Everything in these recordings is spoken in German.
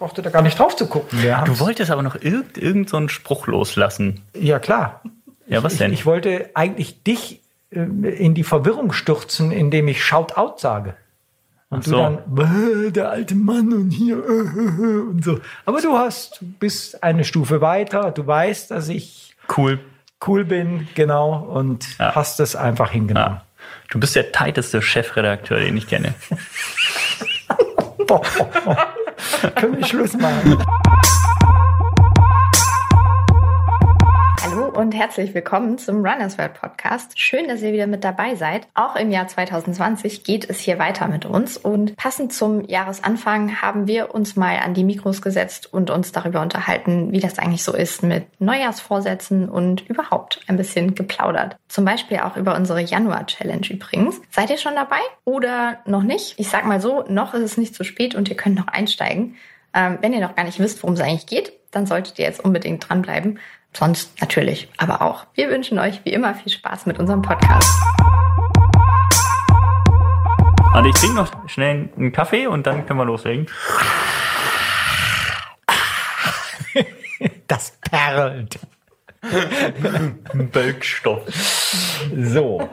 brauchte da gar nicht drauf zu gucken. Wir Du wolltest aber noch irgend, irgend so einen Spruch loslassen. ja, klar. Ja, was ich, denn? Ich, ich wollte eigentlich dich äh, in die Verwirrung stürzen, indem ich Shout out sage. Und Ach so. du dann, "Äh, der alte Mann und hier äh, äh, äh", und so. Aber du hast, du bist eine Stufe weiter. Du weißt, dass ich Cool. cool bin, genau, und Ja. hast es einfach hingenommen. Ja. Du bist der tighteste Chefredakteur, den ich kenne. Boah. Können wir Schluss machen? und herzlich willkommen zum Runners World Podcast. Schön, dass ihr wieder mit dabei seid. Auch im Jahr 2020 geht es hier weiter mit uns und passend zum Jahresanfang haben wir uns mal an die Mikros gesetzt und uns darüber unterhalten, wie das eigentlich so ist mit Neujahrsvorsätzen und überhaupt ein bisschen geplaudert. Zum Beispiel auch über unsere Januar-Challenge übrigens. Seid ihr schon dabei oder noch nicht? Ich sag mal so, noch ist es nicht zu spät und ihr könnt noch einsteigen. Ähm, wenn ihr noch gar nicht wisst, worum es eigentlich geht, dann solltet ihr jetzt unbedingt dranbleiben. Sonst natürlich, aber auch. Wir wünschen euch wie immer viel Spaß mit unserem Podcast. Und ich trinke noch schnell einen Kaffee und dann können wir loslegen. Das perlt. Bölkstoff. So.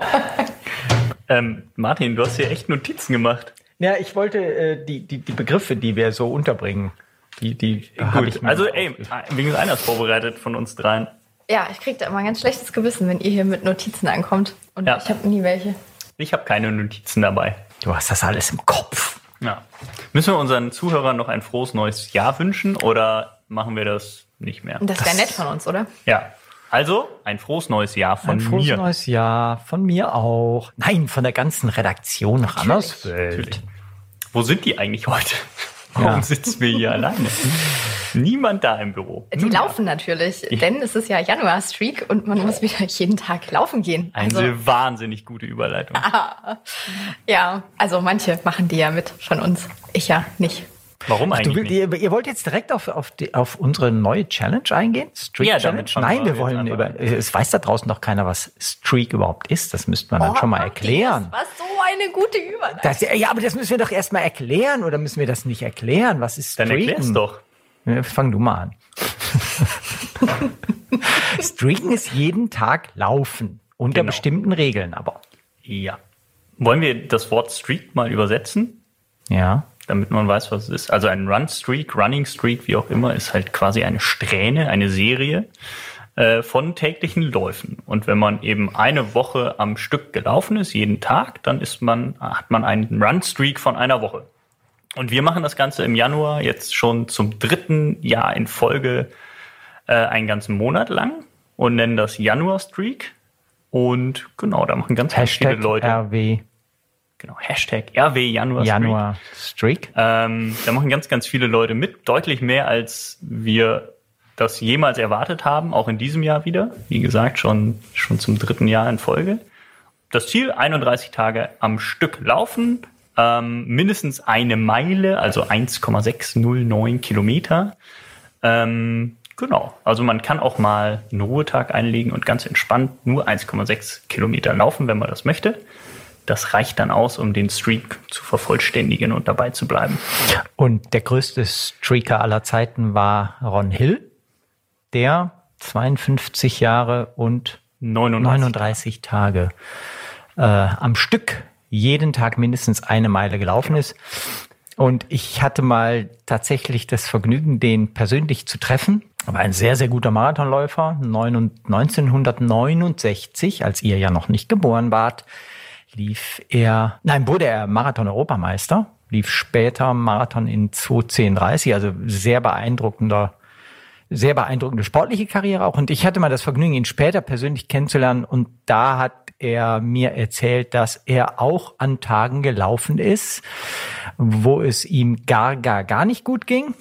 Ähm, Martin, du hast hier echt Notizen gemacht. Ja, ich wollte äh, die, die, die Begriffe, die wir so unterbringen, die, die Gut, ich mir also ey, wenigstens einer ist vorbereitet von uns dreien. Ja, ich kriege da immer ein ganz schlechtes Gewissen, wenn ihr hier mit Notizen ankommt. Und Ja. ich habe nie welche. Ich habe keine Notizen dabei. Du hast das alles im Kopf. Ja. Müssen wir unseren Zuhörern noch ein frohes neues Jahr wünschen oder machen wir das nicht mehr? Und das wäre nett von uns, oder? Ja. Also, ein frohes neues Jahr von Ein frohes mir. neues Jahr, von mir auch. Nein, von der ganzen Redaktion Rannerswelt. Natürlich. Wo sind die eigentlich heute? Warum Ja. sitzen wir hier alleine? Niemand da im Büro. Die laufen natürlich, denn es ist ja Januar-Streak und man muss wieder jeden Tag laufen gehen. Also, Eine wahnsinnig gute Überleitung. ja, also manche machen die ja mit von uns. Ich ja nicht. Warum Du, eigentlich nicht? ihr, ihr wollt jetzt direkt auf, auf, die, auf unsere neue Challenge eingehen? Streak Ja, Challenge? Nein, wir wollen über. Es weiß da draußen noch keiner, was Streak überhaupt ist. Das müsste man dann schon mal erklären. Das war so eine gute Überleitung. Das, ja, aber das müssen wir doch erstmal erklären oder müssen wir das nicht erklären? Was ist Dann Streaken? erklär's doch. Ja, fang du mal an. Streaken ist jeden Tag laufen. Unter Genau. bestimmten Regeln aber. Ja. Wollen wir das Wort Streak mal übersetzen, Ja. Damit man weiß, was es ist? Also ein Run-Streak, Running-Streak, wie auch immer, ist halt quasi eine Strähne, eine Serie äh, von täglichen Läufen. Und wenn man eben eine Woche am Stück gelaufen ist, jeden Tag, dann ist man, hat man einen Run-Streak von einer Woche. Und wir machen das Ganze im Januar jetzt schon zum dritten Jahr in Folge äh, einen ganzen Monat lang und nennen das Januar-Streak. Und genau, da machen ganz, ganz viele Leute. RW Genau, Hashtag RW Januar. Januar Streak. Ähm, da machen ganz, ganz viele Leute mit. Deutlich mehr, als wir das jemals erwartet haben. Auch in diesem Jahr wieder. Wie gesagt, schon, schon zum dritten Jahr in Folge. Das Ziel, 31 Tage am Stück laufen. Ähm, mindestens eine Meile, also 1,609 Kilometer. Ähm, genau. Also man kann auch mal einen Ruhetag einlegen und ganz entspannt nur 1,6 Kilometer laufen, wenn man das möchte. Das reicht dann aus, um den Streak zu vervollständigen und dabei zu bleiben. Und der größte Streaker aller Zeiten war Ron Hill, der 52 Jahre und 39. 39 Tage äh, am Stück jeden Tag mindestens eine Meile gelaufen ist. Und ich hatte mal tatsächlich das Vergnügen, den persönlich zu treffen. Er war ein sehr, sehr guter Marathonläufer. Neun- 1969, als ihr ja noch nicht geboren wart, lief er, nein, wurde er Marathon-Europameister, lief später Marathon in 2.10.30, also sehr beeindruckender sehr beeindruckende sportliche Karriere auch. Und ich hatte mal das Vergnügen, ihn später persönlich kennenzulernen. Und da hat er mir erzählt, dass er auch an Tagen gelaufen ist, wo es ihm gar, gar, gar nicht gut ging.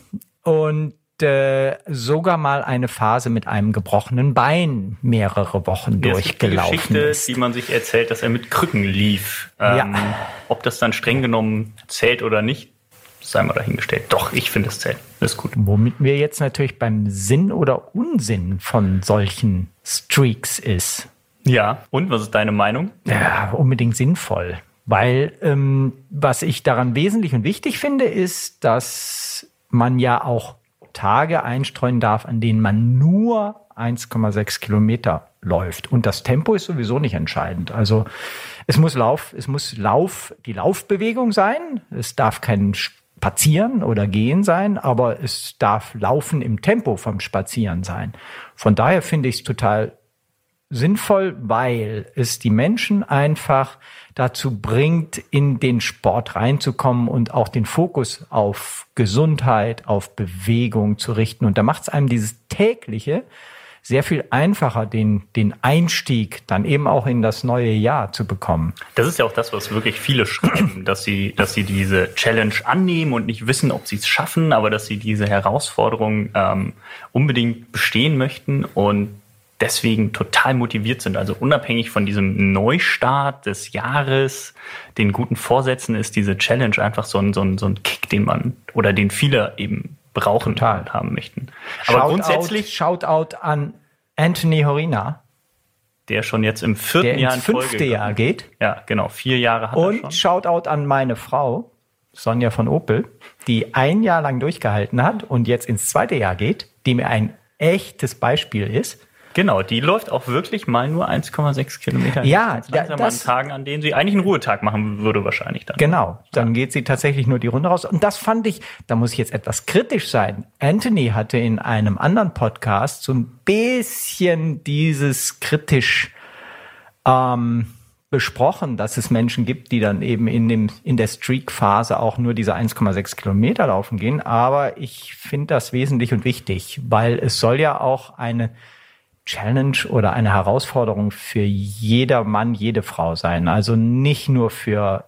Und äh, sogar mal eine Phase mit einem gebrochenen Bein mehrere Wochen Ja, gibt die durchgelaufen Geschichte, ist. die man sich erzählt, dass er mit Krücken lief. Ähm, Ja. Ob das dann streng genommen zählt oder nicht, sei mal dahingestellt. Doch, ich finde es zählt. Das ist gut. Womit wir jetzt natürlich beim Sinn oder Unsinn von solchen Streaks ist. Ja. Und was ist deine Meinung? Ja, unbedingt sinnvoll. Weil ähm, was ich daran wesentlich und wichtig finde, ist, dass man ja auch Tage einstreuen darf, an denen man nur 1,6 Kilometer läuft. Und das Tempo ist sowieso nicht entscheidend. Also es muss Lauf, es muss Lauf, die Laufbewegung sein. Es darf kein Spazieren oder Gehen sein, aber es darf Laufen im Tempo vom Spazieren sein. Von daher finde ich es total sinnvoll, weil es die Menschen einfach dazu bringt, in den Sport reinzukommen und auch den Fokus auf Gesundheit, auf Bewegung zu richten. Und da macht es einem dieses tägliche sehr viel einfacher, den, den Einstieg dann eben auch in das neue Jahr zu bekommen. Das ist ja auch das, was wirklich viele schreiben, dass sie, dass sie diese Challenge annehmen und nicht wissen, ob sie es schaffen, aber dass sie diese Herausforderung ähm, unbedingt bestehen möchten und deswegen total motiviert sind. Also unabhängig von diesem Neustart des Jahres, den guten Vorsätzen ist diese Challenge einfach so ein, so ein, so ein Kick, den man oder den viele eben brauchen Total. und haben möchten. Aber Shout grundsätzlich. Shoutout an Anthony Horina. Der schon jetzt im vierten der Jahr in fünfte Jahr geht. Ja, genau. Vier Jahre hat und er schon. Und Shoutout an meine Frau, Sonja von Opel, die ein Jahr lang durchgehalten hat und jetzt ins zweite Jahr geht, die mir ein echtes Beispiel ist. Genau, die läuft auch wirklich mal nur 1,6 Kilometer. Ja, langsam das, an Tagen, an denen sie eigentlich einen Ruhetag machen würde wahrscheinlich dann. Genau, dann ja. geht sie tatsächlich nur die Runde raus. Und das fand ich, da muss ich jetzt etwas kritisch sein. Anthony hatte in einem anderen Podcast so ein bisschen dieses kritisch ähm, besprochen, dass es Menschen gibt, die dann eben in dem in der Streak-Phase auch nur diese 1,6 Kilometer laufen gehen. Aber ich finde das wesentlich und wichtig, weil es soll ja auch eine Challenge oder eine Herausforderung für jeder Mann, jede Frau sein. Also nicht nur für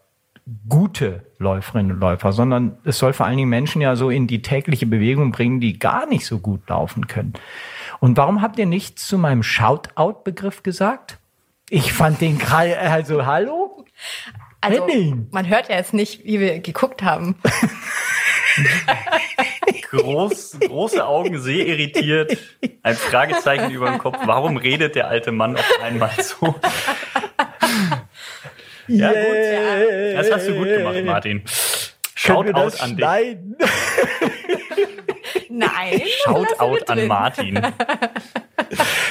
gute Läuferinnen und Läufer, sondern es soll vor allen Dingen Menschen ja so in die tägliche Bewegung bringen, die gar nicht so gut laufen können. Und warum habt ihr nichts zu meinem Shoutout-Begriff gesagt? Ich fand den gerade, also hallo? Also, man hört ja jetzt nicht, wie wir geguckt haben. Groß, große Augen, sehr irritiert, ein Fragezeichen über dem Kopf. Warum redet der alte Mann auf einmal so? Ja, yeah. gut. Das hast du gut gemacht, Martin. Schaut out an schneiden? dich. Nein. Schaut out an Martin.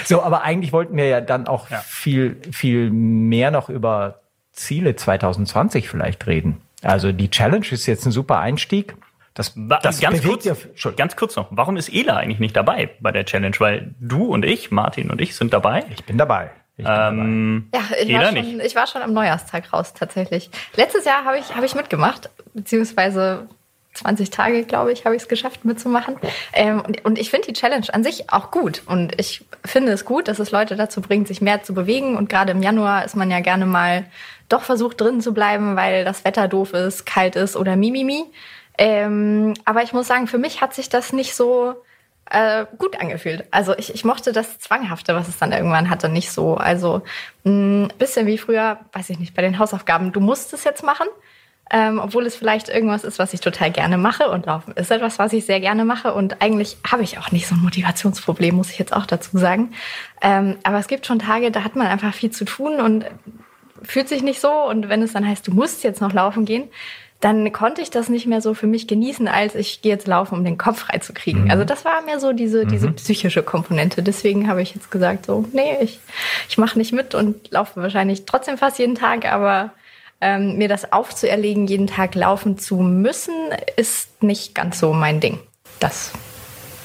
So, aber eigentlich wollten wir ja dann auch ja. viel, viel mehr noch über Ziele 2020 vielleicht reden. Also die Challenge ist jetzt ein super Einstieg. Das, das ganz, kurz, ja, ganz kurz noch. Warum ist Ela eigentlich nicht dabei bei der Challenge? Weil du und ich, Martin und ich, sind dabei. Ich bin dabei. Ich ähm. Ja, ich war, schon, ich war schon am Neujahrstag raus tatsächlich. Letztes Jahr habe ich, hab ich mitgemacht, beziehungsweise 20 Tage, glaube ich, habe ich es geschafft mitzumachen. Ähm, und, und, ich finde die Challenge an sich auch gut. Und ich finde es gut, dass es Leute dazu bringt, sich mehr zu bewegen. Und gerade im Januar ist man ja gerne mal doch versucht drin zu bleiben, weil das Wetter doof ist, kalt ist oder mimimi. Ähm, aber ich muss sagen, für mich hat sich das nicht so äh, gut angefühlt. Also ich, ich mochte das Zwanghafte, was es dann irgendwann hatte, nicht so. Also ein bisschen wie früher, weiß ich nicht, bei den Hausaufgaben, du musst es jetzt machen. Ähm, obwohl es vielleicht irgendwas ist, was ich total gerne mache und Laufen ist etwas, was ich sehr gerne mache und eigentlich habe ich auch nicht so ein Motivationsproblem, muss ich jetzt auch dazu sagen. Ähm, aber es gibt schon Tage, da hat man einfach viel zu tun und fühlt sich nicht so und wenn es dann heißt, du musst jetzt noch laufen gehen, dann konnte ich das nicht mehr so für mich genießen, als ich gehe jetzt laufen, um den Kopf freizukriegen. Mhm. Also das war mehr so diese, mhm. diese psychische Komponente. Deswegen habe ich jetzt gesagt, so, nee, ich, ich mache nicht mit und laufe wahrscheinlich trotzdem fast jeden Tag, aber ähm, mir das aufzuerlegen, jeden Tag laufen zu müssen, ist nicht ganz so mein Ding. Das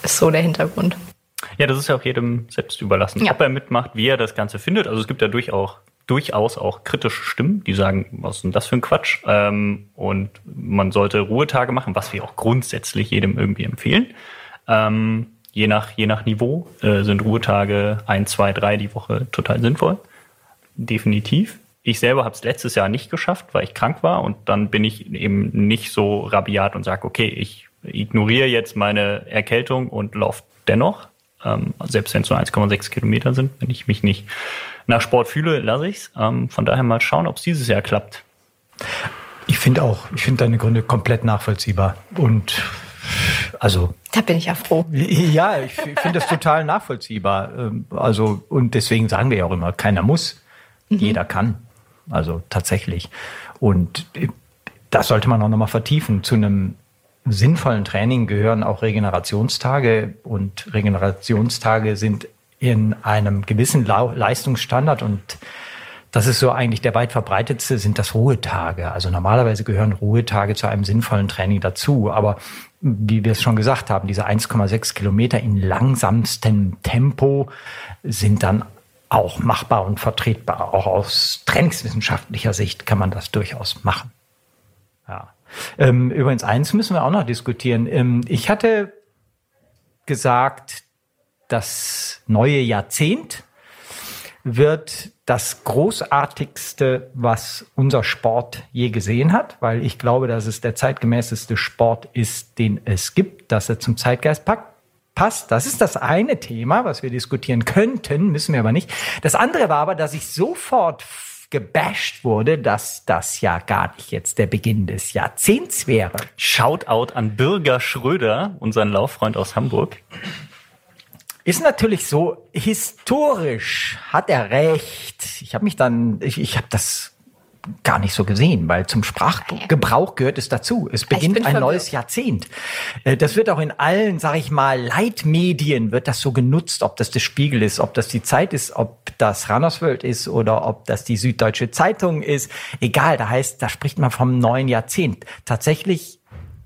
ist so der Hintergrund. Ja, das ist ja auch jedem selbst überlassen, ja. ob er mitmacht, wie er das Ganze findet. Also es gibt ja durchaus durchaus auch kritische Stimmen, die sagen, was ist denn das für ein Quatsch? Ähm, und man sollte Ruhetage machen, was wir auch grundsätzlich jedem irgendwie empfehlen. Ähm, je, nach, je nach Niveau äh, sind Ruhetage ein, zwei, drei die Woche total sinnvoll. Definitiv. Ich selber habe es letztes Jahr nicht geschafft, weil ich krank war und dann bin ich eben nicht so rabiat und sage, okay, ich ignoriere jetzt meine Erkältung und laufe dennoch, ähm, selbst wenn es nur 1,6 Kilometer sind, wenn ich mich nicht nach Sport fühle, lasse ich's. Ähm, von daher mal schauen, ob es dieses Jahr klappt. Ich finde auch, ich finde deine Gründe komplett nachvollziehbar. Und also. Da bin ich ja froh. Ja, ich finde das total nachvollziehbar. Ähm, also, und deswegen sagen wir ja auch immer, keiner muss. Mhm. Jeder kann. Also tatsächlich. Und äh, das sollte man auch nochmal vertiefen zu einem sinnvollen Training gehören auch Regenerationstage und Regenerationstage sind in einem gewissen Leistungsstandard und das ist so eigentlich der weit verbreitetste, sind das Ruhetage. Also normalerweise gehören Ruhetage zu einem sinnvollen Training dazu. Aber wie wir es schon gesagt haben, diese 1,6 Kilometer in langsamstem Tempo sind dann auch machbar und vertretbar. Auch aus trainingswissenschaftlicher Sicht kann man das durchaus machen. Ähm, übrigens, eins müssen wir auch noch diskutieren. Ähm, ich hatte gesagt, das neue Jahrzehnt wird das großartigste, was unser Sport je gesehen hat, weil ich glaube, dass es der zeitgemäßeste Sport ist, den es gibt, dass er zum Zeitgeist packt passt. Das ist das eine Thema, was wir diskutieren könnten, müssen wir aber nicht. Das andere war aber, dass ich sofort gebasht wurde, dass das ja gar nicht jetzt der Beginn des Jahrzehnts wäre. Shoutout an Bürger Schröder, unseren Lauffreund aus Hamburg. Ist natürlich so, historisch hat er recht. Ich habe mich dann, ich, ich habe das gar nicht so gesehen, weil zum Sprachgebrauch gehört es dazu. Es beginnt ein verwirrt. neues Jahrzehnt. Äh, das wird auch in allen, sage ich mal, Leitmedien wird das so genutzt, ob das der Spiegel ist, ob das die Zeit ist, ob das Rannerswelt ist oder ob das die Süddeutsche Zeitung ist. Egal, da heißt, da spricht man vom neuen Jahrzehnt. Tatsächlich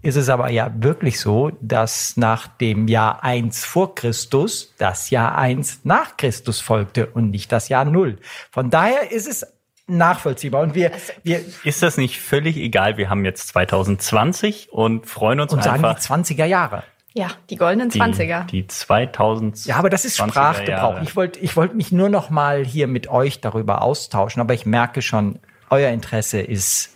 ist es aber ja wirklich so, dass nach dem Jahr eins vor Christus das Jahr eins nach Christus folgte und nicht das Jahr null. Von daher ist es nachvollziehbar. Und wir, wir ist das nicht völlig egal? Wir haben jetzt 2020 und freuen uns und einfach. sagen die 20er Jahre. Ja, die goldenen 20er. Die, die 2000 Ja, aber das ist Sprachgebrauch. Ich wollte ich wollte mich nur noch mal hier mit euch darüber austauschen, aber ich merke schon, euer Interesse ist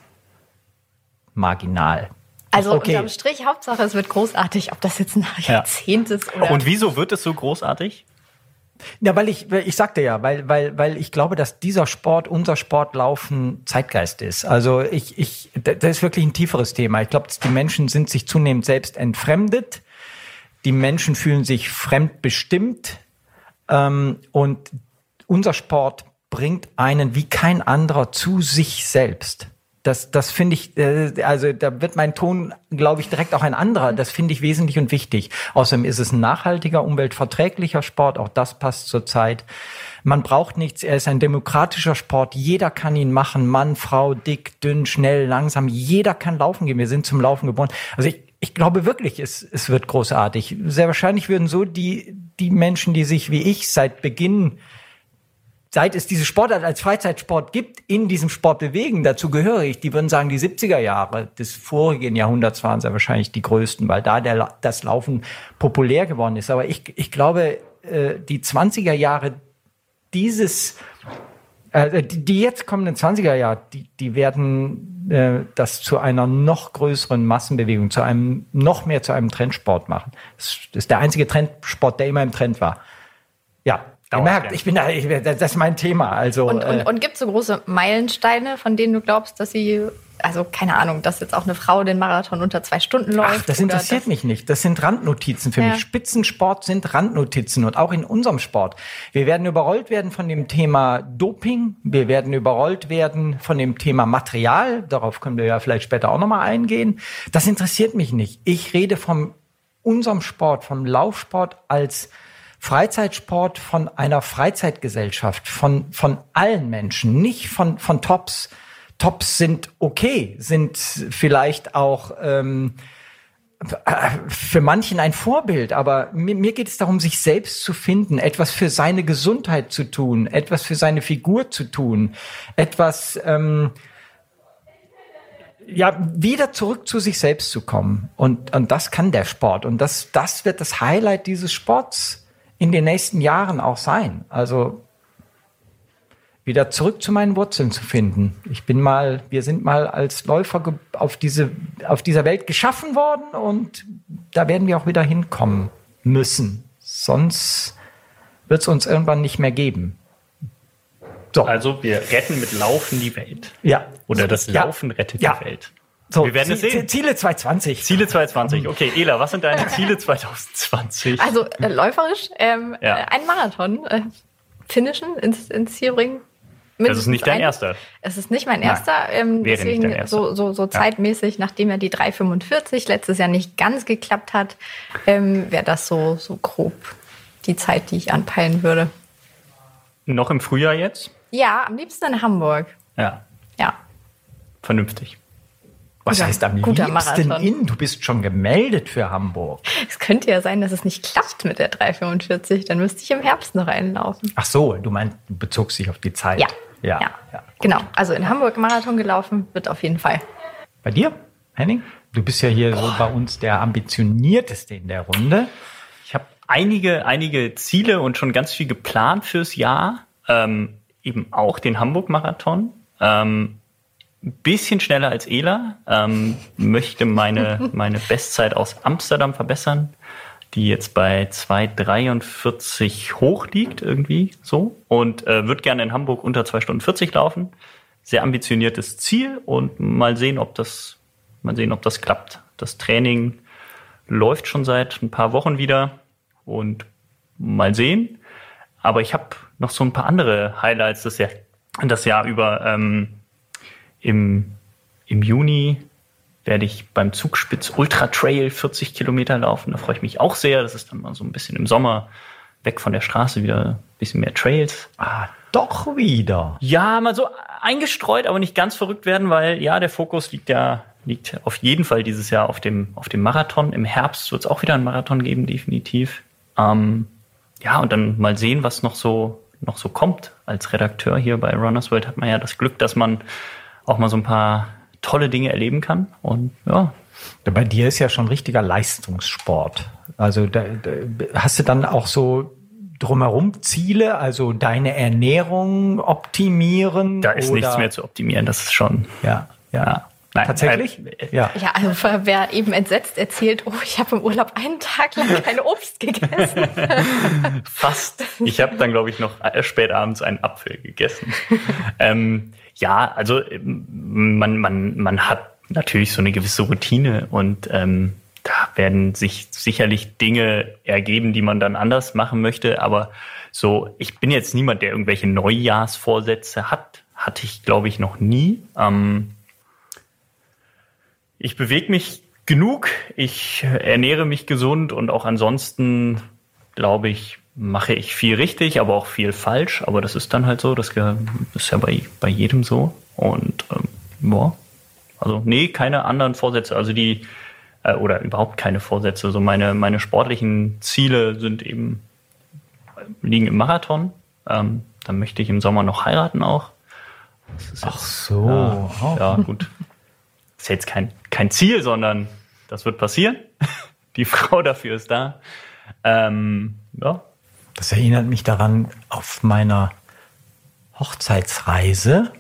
marginal. Also okay. unterm Strich, Hauptsache, es wird großartig, ob das jetzt ein Jahrzehnt ja. ist oder. Und wieso wird es so großartig? Ja, weil ich, ich sagte ja, weil, weil, weil ich glaube, dass dieser Sport, unser Sportlaufen Zeitgeist ist. Also ich, ich, das ist wirklich ein tieferes Thema. Ich glaube, die Menschen sind sich zunehmend selbst entfremdet. Die Menschen fühlen sich fremdbestimmt. Ähm, und unser Sport bringt einen wie kein anderer zu sich selbst. Das, das finde ich, äh, also da wird mein Ton, glaube ich, direkt auch ein anderer. Das finde ich wesentlich und wichtig. Außerdem ist es ein nachhaltiger, umweltverträglicher Sport. Auch das passt zur Zeit. Man braucht nichts. Er ist ein demokratischer Sport. Jeder kann ihn machen. Mann, Frau, dick, dünn, schnell, langsam. Jeder kann laufen gehen. Wir sind zum Laufen geboren. Also ich, ich glaube wirklich, es, es wird großartig. Sehr wahrscheinlich würden so die, die Menschen, die sich wie ich seit Beginn seit es diese Sportart als Freizeitsport gibt, in diesem Sport bewegen, dazu gehöre ich, die würden sagen, die 70er Jahre des vorigen Jahrhunderts waren sehr wahrscheinlich die größten, weil da der, das Laufen populär geworden ist. Aber ich, ich glaube, äh, die 20er Jahre dieses, äh, die, die jetzt kommenden 20er Jahre, die, die werden äh, das zu einer noch größeren Massenbewegung, zu einem, noch mehr zu einem Trendsport machen. Das ist der einzige Trendsport, der immer im Trend war. Ja, Ihr merkt, ich bin da, ich, das ist mein Thema. Also, und, und, äh, und gibt es so große Meilensteine, von denen du glaubst, dass sie, also keine Ahnung, dass jetzt auch eine Frau den Marathon unter zwei Stunden läuft? Ach, das interessiert mich nicht. Das sind Randnotizen für ja. mich. Spitzensport sind Randnotizen und auch in unserem Sport. Wir werden überrollt werden von dem Thema Doping. Wir werden überrollt werden von dem Thema Material. Darauf können wir ja vielleicht später auch nochmal eingehen. Das interessiert mich nicht. Ich rede vom unserem Sport, vom Laufsport als Freizeitsport von einer Freizeitgesellschaft, von, von allen Menschen, nicht von, von Tops. Tops sind okay, sind vielleicht auch ähm, für manchen ein Vorbild, aber mir, mir geht es darum, sich selbst zu finden, etwas für seine Gesundheit zu tun, etwas für seine Figur zu tun, etwas ähm, ja, wieder zurück zu sich selbst zu kommen. Und, und das kann der Sport. Und das, das wird das Highlight dieses Sports in den nächsten Jahren auch sein. Also wieder zurück zu meinen Wurzeln zu finden. Ich bin mal, wir sind mal als Läufer auf diese, auf dieser Welt geschaffen worden und da werden wir auch wieder hinkommen müssen. Sonst wird es uns irgendwann nicht mehr geben. So. Also wir retten mit Laufen die Welt. Ja. Oder das Laufen ja. rettet ja. die Welt. So, wir werden es sehen. Ziele 2020. Ziele 2020. Okay, Ela, was sind deine Ziele 2020? Also äh, läuferisch, ähm, ja. äh, ein Marathon äh, finishen, ins, ins Ziel bringen. das ist nicht dein ein. erster. Es ist nicht mein erster. Ähm, wäre deswegen nicht dein erster. so, so, so zeitmäßig, nachdem ja die 345 letztes Jahr nicht ganz geklappt hat, ähm, wäre das so, so grob die Zeit, die ich anpeilen würde. Noch im Frühjahr jetzt? Ja, am liebsten in Hamburg. Ja, Ja. vernünftig. Was Guter- heißt am guter liebsten Marathon. in? Du bist schon gemeldet für Hamburg. Es könnte ja sein, dass es nicht klappt mit der 345. Dann müsste ich im Herbst noch einlaufen. Ach so, du meinst, du bezogst dich auf die Zeit. Ja. Ja. ja. ja. Genau. Also in Hamburg Marathon gelaufen wird auf jeden Fall. Bei dir, Henning? Du bist ja hier so bei uns der ambitionierteste in der Runde. Ich habe einige, einige Ziele und schon ganz viel geplant fürs Jahr. Ähm, eben auch den Hamburg-Marathon. Ähm, ein bisschen schneller als Ela. Ähm, möchte meine, meine Bestzeit aus Amsterdam verbessern, die jetzt bei 2,43 hoch liegt irgendwie so. Und äh, würde gerne in Hamburg unter 2 Stunden 40 laufen. Sehr ambitioniertes Ziel und mal sehen, ob das, mal sehen, ob das klappt. Das Training läuft schon seit ein paar Wochen wieder und mal sehen. Aber ich habe noch so ein paar andere Highlights das Jahr, das Jahr über. Ähm, im, Im Juni werde ich beim Zugspitz Ultra Trail 40 Kilometer laufen. Da freue ich mich auch sehr. Das ist dann mal so ein bisschen im Sommer weg von der Straße wieder ein bisschen mehr Trails. Ah, doch wieder. Ja, mal so eingestreut, aber nicht ganz verrückt werden, weil ja, der Fokus liegt ja liegt auf jeden Fall dieses Jahr auf dem, auf dem Marathon. Im Herbst wird es auch wieder einen Marathon geben, definitiv. Ähm, ja, und dann mal sehen, was noch so, noch so kommt. Als Redakteur hier bei Runners World hat man ja das Glück, dass man auch mal so ein paar tolle Dinge erleben kann. Und ja, Bei dir ist ja schon richtiger Leistungssport. Also da, da, hast du dann auch so drumherum Ziele, also deine Ernährung optimieren? da ist nichts mehr zu optimieren. Das ist schon, Ja, ja. Nein, Tatsächlich? äh, ja. Ja, also wer eben entsetzt erzählt, oh, ich habe im Urlaub einen Tag lang kein Obst gegessen. Fast. Ich habe dann, glaube ich, noch äh, spät abends einen Apfel gegessen. ähm, ja, also ähm, man, man, man hat natürlich so eine gewisse Routine und ähm, da werden sich sicherlich Dinge ergeben, die man dann anders machen möchte. Aber so, ich bin jetzt niemand, der irgendwelche Neujahrsvorsätze hat. Hatte ich, glaube ich, noch nie. Ähm, ich bewege mich genug, ich ernähre mich gesund und auch ansonsten, glaube ich, mache ich viel richtig, aber auch viel falsch. Aber das ist dann halt so, das ist ja bei, bei jedem so. Und ähm, ja, also nee, keine anderen Vorsätze. Also die, äh, oder überhaupt keine Vorsätze. So meine, meine sportlichen Ziele sind eben, liegen im Marathon. Ähm, dann möchte ich im Sommer noch heiraten auch. Ist Ach jetzt- so. ja, Oh. ja, gut. Das ist jetzt kein, kein Ziel, sondern das wird passieren. Die Frau dafür ist da. Ähm, ja. Das erinnert mich daran, auf meiner Hochzeitsreise,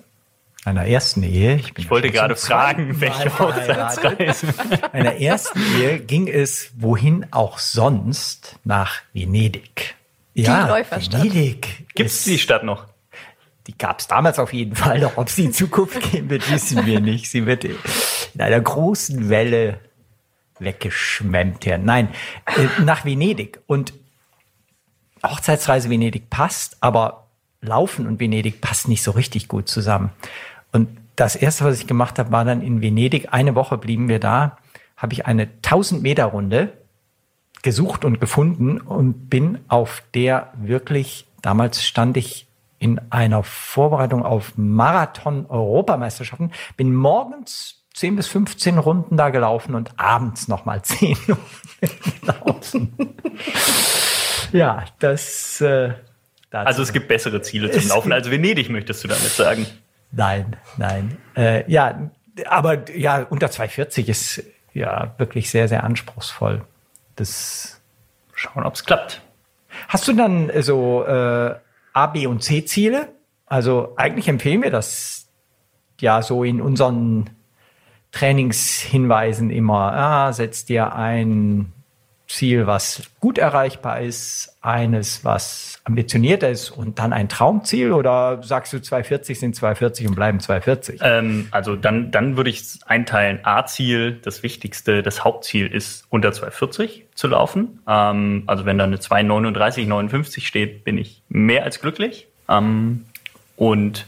einer ersten Ehe. bin Ich wollte gerade fragen, welche. Hochzeitsreise. Einer ersten Ehe ging es wohin auch sonst nach Venedig. Ja, Läuferstadt. Venedig. Gibt es die Stadt noch? Die gab es damals auf jeden Fall. Doch ob sie in Zukunft geben wird, wissen wir nicht. Sie wird in einer großen Welle weggeschwemmt werden. Nein, äh, nach Venedig. Und Hochzeitsreise Venedig passt, aber Laufen und Venedig passt nicht so richtig gut zusammen. Und das erste, was ich gemacht habe, war dann in Venedig. Eine Woche blieben wir da. Habe ich eine 1000 Meter Runde gesucht und gefunden und bin auf der wirklich, damals stand ich in einer Vorbereitung auf Marathon-Europameisterschaften, bin morgens 10 bis 15 Runden da gelaufen und abends nochmal 10 Runden gelaufen. ja, das. Äh. Also es gibt bessere Ziele zum Laufen als Venedig, möchtest du damit sagen. Nein, nein. Äh, ja, aber ja, unter 240 ist ja wirklich sehr, sehr anspruchsvoll. Das Schauen, ob es klappt. Hast du dann so äh, A, B und C Ziele? Also eigentlich empfehlen wir das ja so in unseren Trainingshinweisen immer. Ah, setz dir ein Ziel, was gut erreichbar ist, eines, was ambitionierter ist und dann ein Traumziel oder sagst du 240 sind 240 und bleiben 240? Ähm, also dann, dann würde ich einteilen. A-Ziel, das Wichtigste, das Hauptziel ist unter 240 zu laufen. Ähm, also wenn da eine 239, 59 steht, bin ich mehr als glücklich. Ähm, und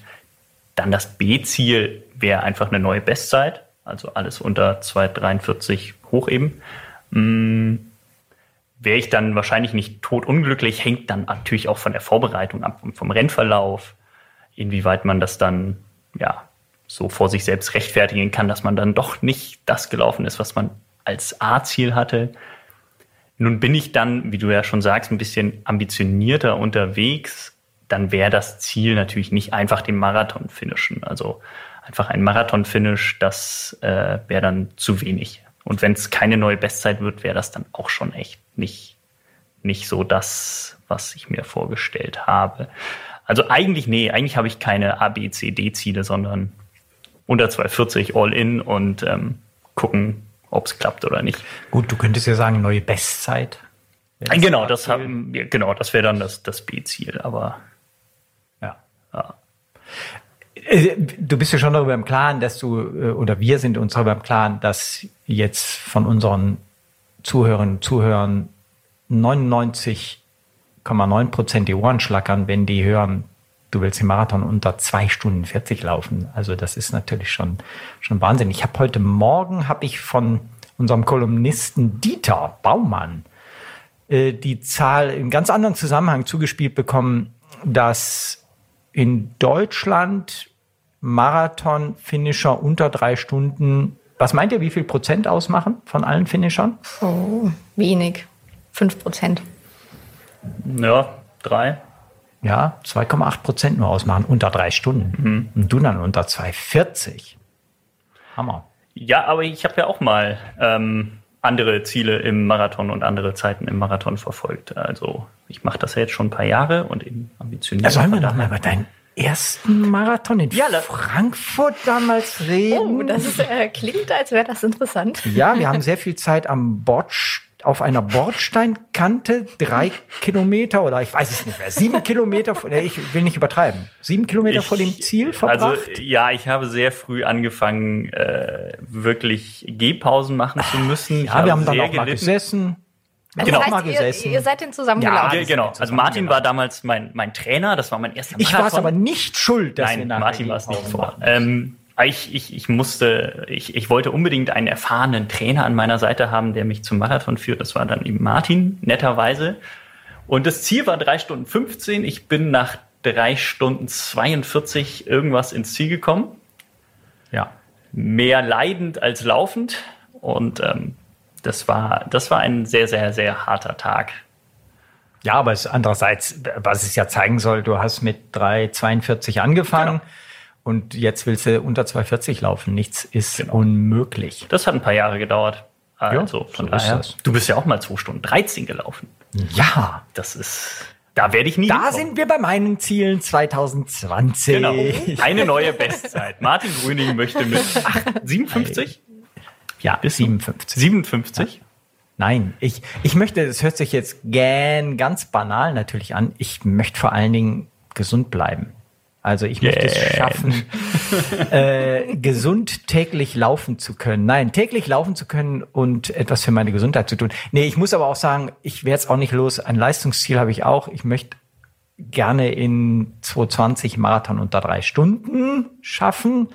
Dann das B-Ziel wäre einfach eine neue Bestzeit, also alles unter 2,43 hoch eben. Hm, wäre ich dann wahrscheinlich nicht totunglücklich, hängt dann natürlich auch von der Vorbereitung ab und vom Rennverlauf, inwieweit man das dann ja so vor sich selbst rechtfertigen kann, dass man dann doch nicht das gelaufen ist, was man als A-Ziel hatte. Nun bin ich dann, wie du ja schon sagst, ein bisschen ambitionierter unterwegs. Dann wäre das Ziel natürlich nicht einfach den Marathon finishen. Also einfach ein Marathon-Finish, das äh, wäre dann zu wenig. Und wenn es keine neue Bestzeit wird, wäre das dann auch schon echt nicht, nicht so das, was ich mir vorgestellt habe. Also eigentlich, nee, eigentlich habe ich keine A, B, C, D-Ziele, sondern unter 240 all in und ähm, gucken, ob es klappt oder nicht. Gut, du könntest ja sagen, neue Bestzeit. Das genau, das haben, genau, das wäre dann das, das B-Ziel, aber ja. ja. Äh, du bist ja schon darüber im Klaren, dass du, äh, oder wir sind uns darüber im Klaren, dass jetzt von unseren Zuhörern und Zuhörern 99,9 Prozent die Ohren schlackern, wenn die hören, du willst den Marathon unter zwei Stunden 40 laufen. Also das ist natürlich schon, schon Wahnsinn. Ich habe heute Morgen, habe ich von unserem Kolumnisten Dieter Baumann äh, die Zahl in ganz anderen Zusammenhang zugespielt bekommen, dass in Deutschland Marathon-Finisher unter drei Stunden, was meint ihr, wie viel Prozent ausmachen von allen Finishern? Oh, wenig. Fünf Prozent. Ja, drei ja, 2,8 Prozent nur ausmachen, unter drei Stunden. Mhm. Und du dann unter 2,40. Hammer. Ja, aber ich habe ja auch mal ähm, andere Ziele im Marathon und andere Zeiten im Marathon verfolgt. Also ich mache das ja jetzt schon ein paar Jahre und eben ambitioniert. Also sollen wir noch mal über deinen ersten Marathon in ja, Frankfurt damals reden? Oh, das ist, äh, klingt, als wäre das interessant. Ja, wir haben sehr viel Zeit am Bord auf einer Bordsteinkante drei Kilometer oder ich weiß es nicht mehr, sieben Kilometer, ich will nicht übertreiben, sieben Kilometer ich, vor dem Ziel verbracht? Also ja, ich habe sehr früh angefangen, äh, wirklich Gehpausen machen zu müssen. Ja, wir haben dann auch gelitten. mal gesessen. Also genau. Das heißt, ihr, ihr, seid den zusammengelaufen. Ja, genau. Also Martin war damals mein, mein Trainer, das war mein erster Marathon. Ich war es aber nicht schuld, dass Nein, Martin war es nicht vor. Ähm, ich, ich, ich musste, ich, ich wollte unbedingt einen erfahrenen Trainer an meiner Seite haben, der mich zum Marathon führt. Das war dann eben Martin, netterweise. Und das Ziel war drei Stunden 15. Ich bin nach drei Stunden 42 irgendwas ins Ziel gekommen. Ja. Mehr leidend als laufend. Und ähm, das war, das war ein sehr, sehr, sehr harter Tag. Ja, aber es andererseits, was es ja zeigen soll, du hast mit 3,42 angefangen. Genau und jetzt willst du unter 240 laufen. Nichts ist genau. unmöglich. Das hat ein paar Jahre gedauert. Also ja, von so daher. Du bist ja auch mal 2 Stunden 13 gelaufen. Ja. Das ist. Da werde ich nie. Da kommen. sind wir bei meinen Zielen 2020. Genau. Eine neue Bestzeit. Martin Grüning möchte mit 57? Ja, bis 57. 57? Ja. Nein, ich, ich möchte, es hört sich jetzt gern ganz banal natürlich an. Ich möchte vor allen Dingen gesund bleiben. Also ich möchte yeah. es schaffen, äh, gesund täglich laufen zu können. Nein, täglich laufen zu können und etwas für meine Gesundheit zu tun. Nee, ich muss aber auch sagen, ich werde es auch nicht los. Ein Leistungsziel habe ich auch. Ich möchte gerne in 220 Marathon unter drei Stunden schaffen.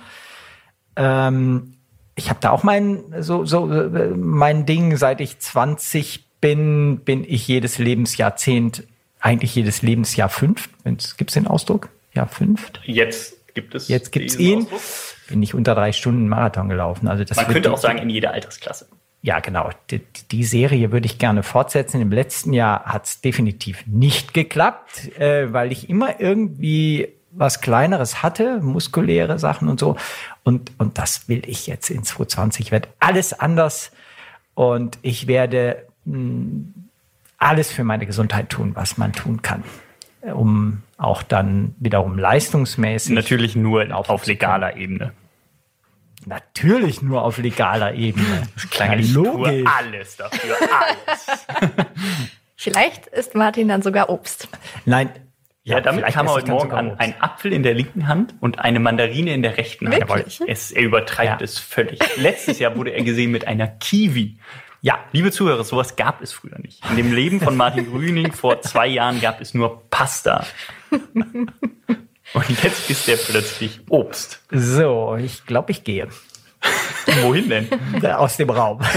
Ähm, ich habe da auch mein so so mein Ding. Seit ich 20 bin, bin ich jedes Lebensjahrzehnt eigentlich jedes Lebensjahr fünf. Gibt es den Ausdruck? ja, fünf. Jetzt gibt es. Jetzt gibt es ihn. Ausdruck. Bin ich unter drei Stunden Marathon gelaufen. Also das Man könnte auch sagen, in jeder Altersklasse. Ja, genau. Die, die Serie würde ich gerne fortsetzen. Im letzten Jahr hat es definitiv nicht geklappt, äh, weil ich immer irgendwie was Kleineres hatte, muskuläre Sachen und so. Und, und das will ich jetzt in 2020. Ich werde alles anders und ich werde mh, hm, alles für meine Gesundheit tun, was man tun kann um auch dann wiederum leistungsmäßig. Natürlich nur auf legaler Ebene. Natürlich nur auf legaler Ebene. Das klang ja, logisch. alles dafür, alles. Vielleicht ist Martin dann sogar Obst. Nein. Ja, damit kam er heute Morgen an. Ein Apfel in der linken Hand und eine Mandarine in der rechten Hand. Wirklich? Es, er übertreibt ja. es völlig. Letztes Jahr wurde er gesehen mit einer Kiwi. Ja, liebe Zuhörer, sowas gab es früher nicht. In dem Leben von Martin Grüning vor zwei Jahren gab es nur Pasta. Und jetzt ist der plötzlich Obst. So, ich glaube, ich gehe. Wohin denn? Aus dem Raum.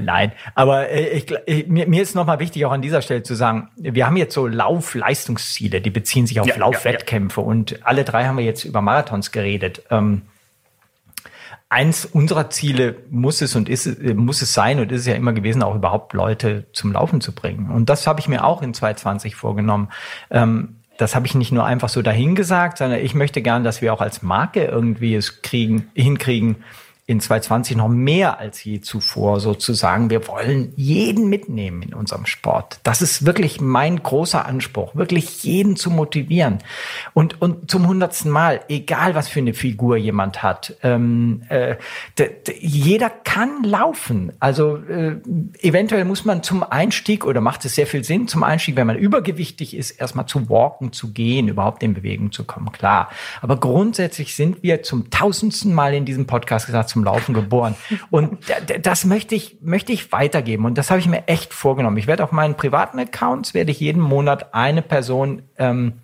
Nein, aber äh, ich, ich, mir, mir ist nochmal wichtig, auch an dieser Stelle zu sagen, wir haben jetzt so Laufleistungsziele, die beziehen sich auf ja, Laufwettkämpfe ja, ja. und alle drei haben wir jetzt über Marathons geredet. Ähm, eins unserer Ziele muss es und ist muss es sein und ist es ja immer gewesen, auch überhaupt Leute zum Laufen zu bringen. Und das habe ich mir auch in 2020 vorgenommen. Ähm, das habe ich nicht nur einfach so dahingesagt, sondern ich möchte gern, dass wir auch als Marke irgendwie es kriegen, hinkriegen, in 2020 noch mehr als je zuvor sozusagen. Wir wollen jeden mitnehmen in unserem Sport. Das ist wirklich mein großer Anspruch, wirklich jeden zu motivieren. Und, und zum hundertsten Mal, egal was für eine Figur jemand hat, ähm, äh, jeder kann laufen. Also äh, eventuell muss man zum Einstieg oder macht es sehr viel Sinn, zum Einstieg, wenn man übergewichtig ist, erstmal zu walken, zu gehen, überhaupt in Bewegung zu kommen, klar. Aber grundsätzlich sind wir zum tausendsten Mal in diesem Podcast gesagt, zum Laufen geboren. Und das möchte ich, möchte ich weitergeben. Und das habe ich mir echt vorgenommen. Ich werde auf meinen privaten Accounts, werde ich jeden Monat eine Person ähm,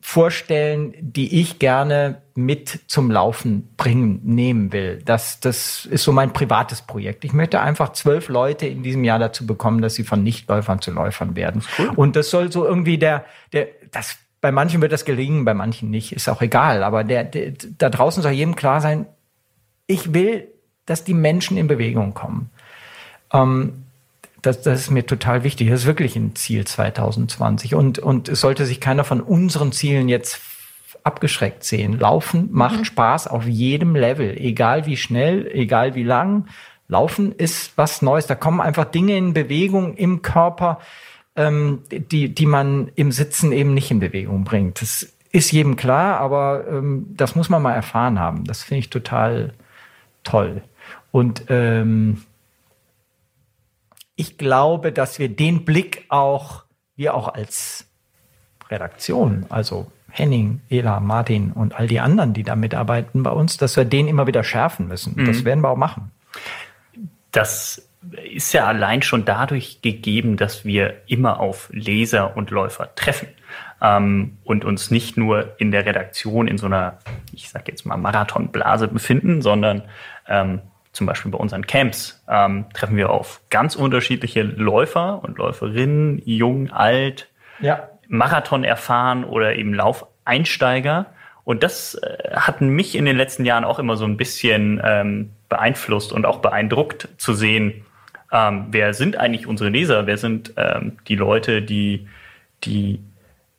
vorstellen, die ich gerne mit zum Laufen bringen, nehmen will. Das, das ist so mein privates Projekt. Ich möchte einfach zwölf Leute in diesem Jahr dazu bekommen, dass sie von Nichtläufern zu Läufern werden. Cool. Und das soll so irgendwie der, der, das, bei manchen wird das gelingen, bei manchen nicht, ist auch egal. Aber der, der, da draußen soll jedem klar sein, ich will, dass die Menschen in Bewegung kommen. Ähm, das, das ist mir total wichtig. Das ist wirklich ein Ziel 2020. Und, und es sollte sich keiner von unseren Zielen jetzt abgeschreckt sehen. Laufen macht mhm. Spaß auf jedem Level, egal wie schnell, egal wie lang. Laufen ist was Neues. Da kommen einfach Dinge in Bewegung im Körper, ähm, die, die man im Sitzen eben nicht in Bewegung bringt. Das ist jedem klar, aber ähm, das muss man mal erfahren haben. Das finde ich total toll. Und ähm, ich glaube, dass wir den Blick auch, wir auch als Redaktion, also Henning, Ela, Martin und all die anderen, die da mitarbeiten bei uns, dass wir den immer wieder schärfen müssen. Mhm. Das werden wir auch machen. Das ist ja allein schon dadurch gegeben, dass wir immer auf Leser und Läufer treffen ähm, und uns nicht nur in der Redaktion in so einer, ich sag jetzt mal, Marathonblase befinden, sondern ähm, zum Beispiel bei unseren Camps ähm, treffen wir auf ganz unterschiedliche Läufer und Läuferinnen, jung, alt, ja. Marathon erfahren oder eben Laufeinsteiger. Und das äh, hat mich in den letzten Jahren auch immer so ein bisschen ähm, beeinflusst und auch beeindruckt zu sehen, ähm, wer sind eigentlich unsere Leser, wer sind ähm, die Leute, die, die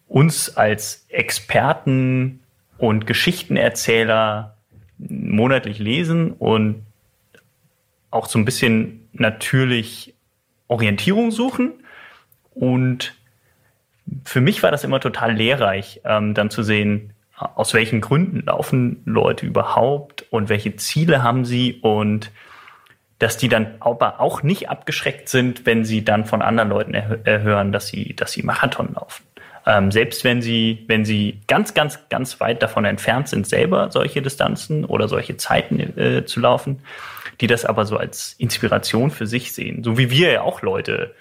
uns als Experten und Geschichtenerzähler monatlich lesen und auch so ein bisschen natürlich Orientierung suchen. Und für mich war das immer total lehrreich, ähm, dann zu sehen, aus welchen Gründen laufen Leute überhaupt und welche Ziele haben sie und dass die dann aber auch nicht abgeschreckt sind, wenn sie dann von anderen Leuten erhören, dass sie, dass sie Marathon laufen. Ähm, selbst wenn sie, wenn sie ganz, ganz, ganz weit davon entfernt sind, selber solche Distanzen oder solche Zeiten äh, zu laufen, die das aber so als Inspiration für sich sehen. So wie wir ja auch Leute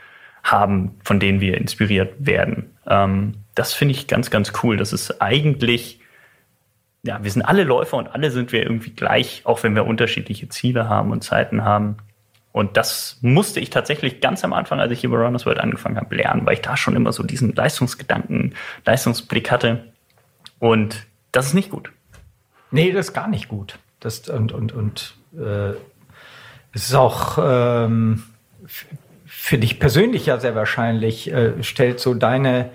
haben, von denen wir inspiriert werden. Ähm, das finde ich ganz, ganz cool. Das ist eigentlich, ja, wir sind alle Läufer und alle sind wir irgendwie gleich, auch wenn wir unterschiedliche Ziele haben und Zeiten haben. Und das musste ich tatsächlich ganz am Anfang, als ich hier bei Runners World angefangen habe, lernen, weil ich da schon immer so diesen Leistungsgedanken, Leistungsblick hatte. Und das ist nicht gut. Nee, das ist gar nicht gut. Das, und und, und äh, es ist auch ähm, für dich persönlich ja sehr wahrscheinlich, äh, stellt so deine,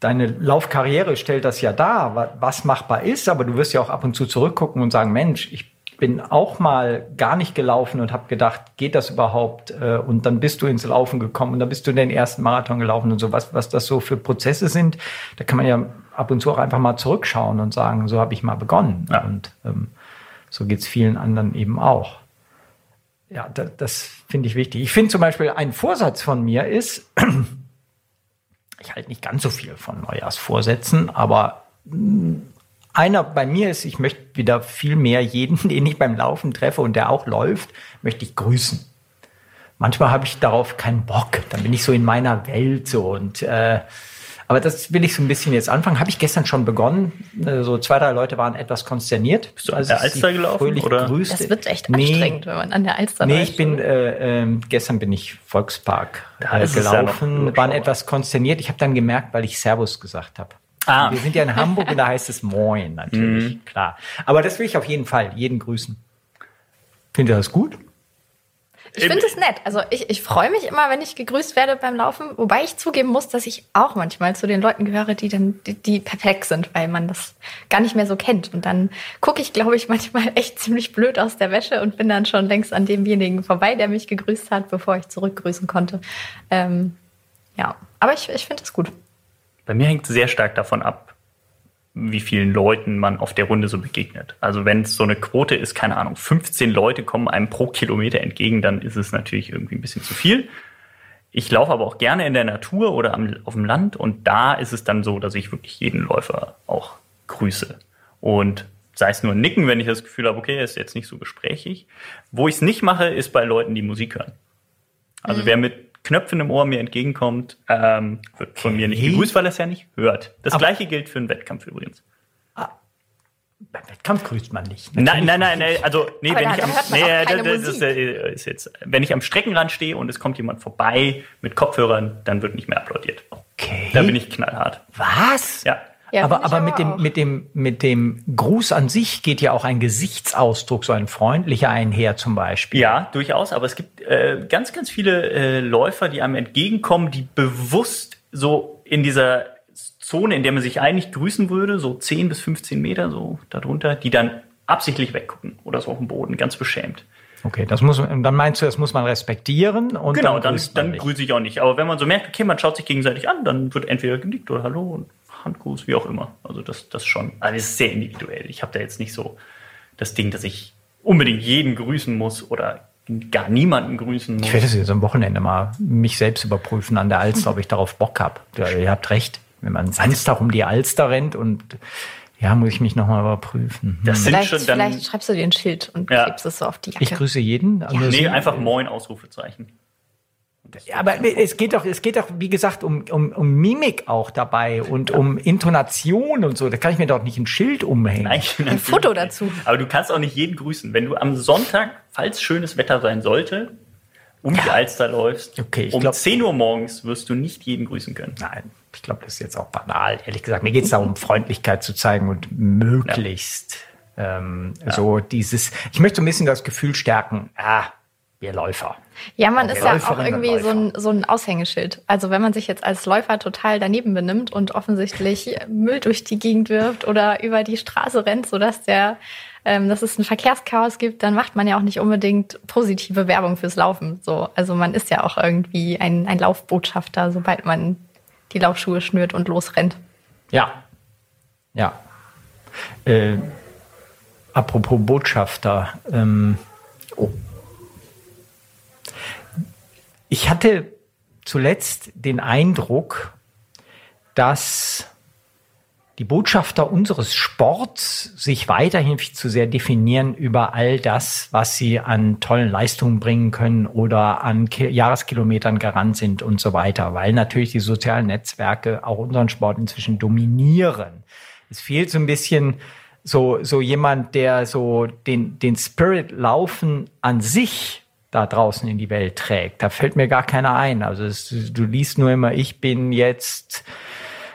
deine Laufkarriere, stellt das ja dar, was machbar ist, aber du wirst ja auch ab und zu zurückgucken und sagen, Mensch, ich bin auch mal gar nicht gelaufen und habe gedacht, geht das überhaupt? Äh, und dann bist du ins Laufen gekommen und dann bist du den ersten Marathon gelaufen und so, was, was das so für Prozesse sind. Da kann man ja ab und zu auch einfach mal zurückschauen und sagen, so habe ich mal begonnen. Ja. Und ähm, so geht's vielen anderen eben auch. Ja, das, das finde ich wichtig. Ich finde zum Beispiel, ein Vorsatz von mir ist, ich halte nicht ganz so viel von Neujahrsvorsätzen, aber einer bei mir ist, ich möchte wieder viel mehr jeden, den ich beim Laufen treffe und der auch läuft, möchte ich grüßen. Manchmal habe ich darauf keinen Bock. Dann bin ich so in meiner Welt so und äh, Aber das will ich so ein bisschen jetzt anfangen. Habe ich gestern schon begonnen. Äh, So zwei, drei Leute waren etwas konsterniert. Bist du an der Alster gelaufen, fröhlich oder? grüßte. Das wird echt Nee. anstrengend, wenn man an der Alster Nee, läuft. ich bin äh, ähm, gestern bin ich Volkspark Da äh, es ja noch gelaufen, waren etwas konsterniert. Ich habe dann gemerkt, weil ich Servus gesagt habe. Ah. Wir sind ja in Hamburg und da heißt es Moin natürlich, Mhm. klar. Aber das will ich auf jeden Fall jeden grüßen. Findet ihr das gut? Ich finde es nett. Also ich, ich freue mich immer, wenn ich gegrüßt werde beim Laufen, wobei ich zugeben muss, dass ich auch manchmal zu den Leuten gehöre, die dann, die, die perfekt sind, weil man das gar nicht mehr so kennt. Und dann gucke ich, glaube ich, manchmal echt ziemlich blöd aus der Wäsche und bin dann schon längst an demjenigen vorbei, der mich gegrüßt hat, bevor ich zurückgrüßen konnte. Ähm, ja, aber ich, ich finde es gut. Bei mir hängt es sehr stark davon ab, wie vielen Leuten man auf der Runde so begegnet. Also wenn es so eine Quote ist, keine Ahnung, 15 Leute kommen einem pro Kilometer entgegen, dann ist es natürlich irgendwie ein bisschen zu viel. Ich laufe aber auch gerne in der Natur oder am, auf dem Land und da ist es dann so, dass ich wirklich jeden Läufer auch grüße. Und sei es nur Nicken, wenn ich das Gefühl habe, okay, er ist jetzt nicht so gesprächig. Wo ich es nicht mache, ist bei Leuten, die Musik hören. Also wer mit Knöpfen im Ohr mir entgegenkommt, ähm, wird von mir nicht gegrüßt, weil er es ja nicht hört. Das Aber- gleiche gilt für einen Wettkampf übrigens. Beim Wettkampf grüßt man nicht. Nein, nein, nein, nein, also nee, Aber wenn ich am nee, das, das ist, äh, ist jetzt, wenn ich am Streckenrand stehe und es kommt jemand vorbei mit Kopfhörern, dann wird nicht mehr applaudiert. Okay. Da bin ich knallhart. Was? Ja. Ja, aber aber mit dem, auch. mit, dem, mit dem Gruß an sich geht ja auch ein Gesichtsausdruck, so ein freundlicher einher zum Beispiel. Ja, durchaus. Aber es gibt äh, ganz, ganz viele äh, Läufer, die einem entgegenkommen, die bewusst so in dieser Zone, in der man sich eigentlich grüßen würde, so 10 bis 15 Meter so darunter, die dann absichtlich weggucken oder so auf dem Boden, ganz beschämt. Okay, das muss man, dann meinst du, das muss man respektieren und Genau, dann, dann, grüßt man dann grüße ich auch nicht. Aber wenn man so merkt, okay, man schaut sich gegenseitig an, dann wird entweder genickt oder Hallo und Handgruß, wie auch immer. Also das, das schon. Also es ist sehr individuell. Ich habe da jetzt nicht so das Ding, dass ich unbedingt jeden grüßen muss oder gar niemanden grüßen muss. Ich werde das jetzt am Wochenende mal mich selbst überprüfen an der Alster, ob ich darauf Bock habe. Ja, ihr habt recht. Wenn man Samstag um die Alster rennt und ja, muss ich mich nochmal überprüfen. Hm. Das sind Vielleicht, schon dann. vielleicht schreibst du dir ein Schild und Ja. klebst es so auf die Jacke. Ich grüße jeden. Nur Nee, Sie- einfach Moin, Ausrufezeichen. Ja, aber es geht doch, es geht doch, wie gesagt, um, um, um Mimik auch dabei und um Intonation und so. Da kann ich mir doch nicht ein Schild umhängen. Nein, Ein Foto dazu. Aber du kannst auch nicht jeden grüßen. Wenn du am Sonntag, falls schönes Wetter sein sollte, um die Alster läufst, Okay, ich um glaub- 10 Uhr morgens wirst du nicht jeden grüßen können. Nein, ich glaube, das ist jetzt auch banal. Ehrlich gesagt, mir geht es darum, Freundlichkeit zu zeigen und möglichst ähm, so dieses. Ich möchte ein bisschen das Gefühl stärken. Ah, wir Läufer. Ja, man ist ja auch irgendwie so ein, so ein Aushängeschild. Also wenn man sich jetzt als Läufer total daneben benimmt und offensichtlich Müll durch die Gegend wirft oder über die Straße rennt, sodass der, ähm, dass es ein Verkehrschaos gibt, dann macht man ja auch nicht unbedingt positive Werbung fürs Laufen. So, also man ist ja auch irgendwie ein, ein Laufbotschafter, sobald man die Laufschuhe schnürt und losrennt. Ja. Ja. Äh, apropos Botschafter. Ähm, oh. Ich hatte zuletzt den Eindruck, dass die Botschafter unseres Sports sich weiterhin zu sehr definieren über all das, was sie an tollen Leistungen bringen können oder an Ki Jahreskilometern garant sind und so weiter, weil natürlich die sozialen Netzwerke auch unseren Sport inzwischen dominieren. Es fehlt so ein bisschen so, so jemand, der so den, den Spirit Laufen an sich da draußen in die Welt trägt. Da fällt mir gar keiner ein. Also es, du liest nur immer, ich bin jetzt